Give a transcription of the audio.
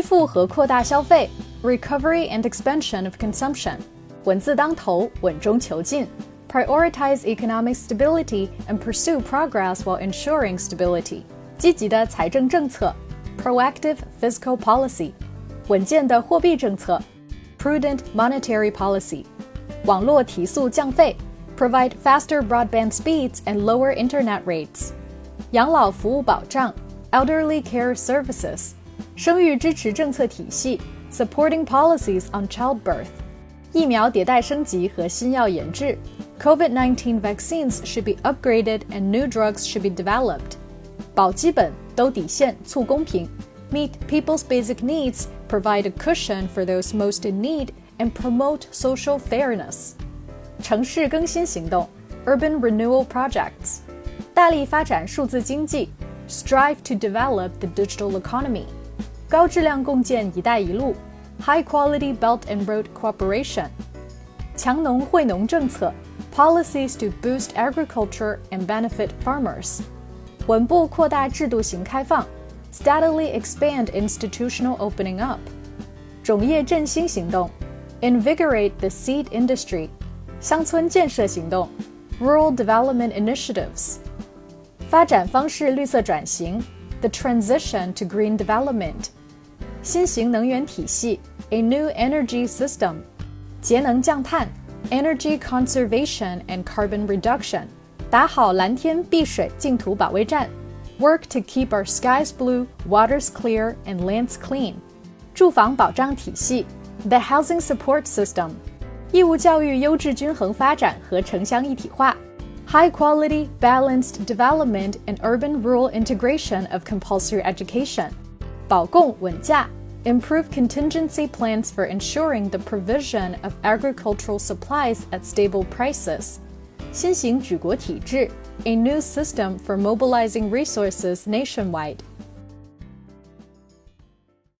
恢复和扩大消费 （recovery and expansion of consumption），稳字当头，稳中求进 （prioritize economic stability and pursue progress while ensuring stability），积极的财政政策 （proactive fiscal policy），稳健的货币政策 （prudent monetary policy），网络提速降费 （provide faster broadband speeds and lower internet rates），养老服务保障 （elderly care services）。生育支持政策体系，supporting policies on childbirth，疫苗迭代升级和新药研制，COVID-19 vaccines should be upgraded and new drugs should be developed，保基本，兜底线，促公平，meet people's basic needs, provide a cushion for those most in need, and promote social fairness。城市更新行动，urban renewal projects，大力发展数字经济，strive to develop the digital economy。 高质量共建“一带一路 ”，High Quality Belt and Road Cooperation，强农惠农政策，Policies to boost agriculture and benefit farmers，稳步扩大制度型开放，Steadily expand institutional opening up，种业振兴行动，Invigorate the seed industry，乡村建设行动，Rural Development Initiatives，发展方式绿色转型，The transition to green development。 新型能源体系 （A new energy system），节能降碳 （Energy conservation and carbon reduction），打好蓝天碧水净土保卫战 （Work to keep our skies blue, waters clear, and lands clean），住房保障体系 （The housing support system），义务教育优质均衡发展和城乡一体化 （High quality, balanced development and urban-rural integration of compulsory education）。 保供稳价，improve contingency plans for ensuring the provision of agricultural supplies at stable prices。新型举国体制，a new system for mobilizing resources nationwide。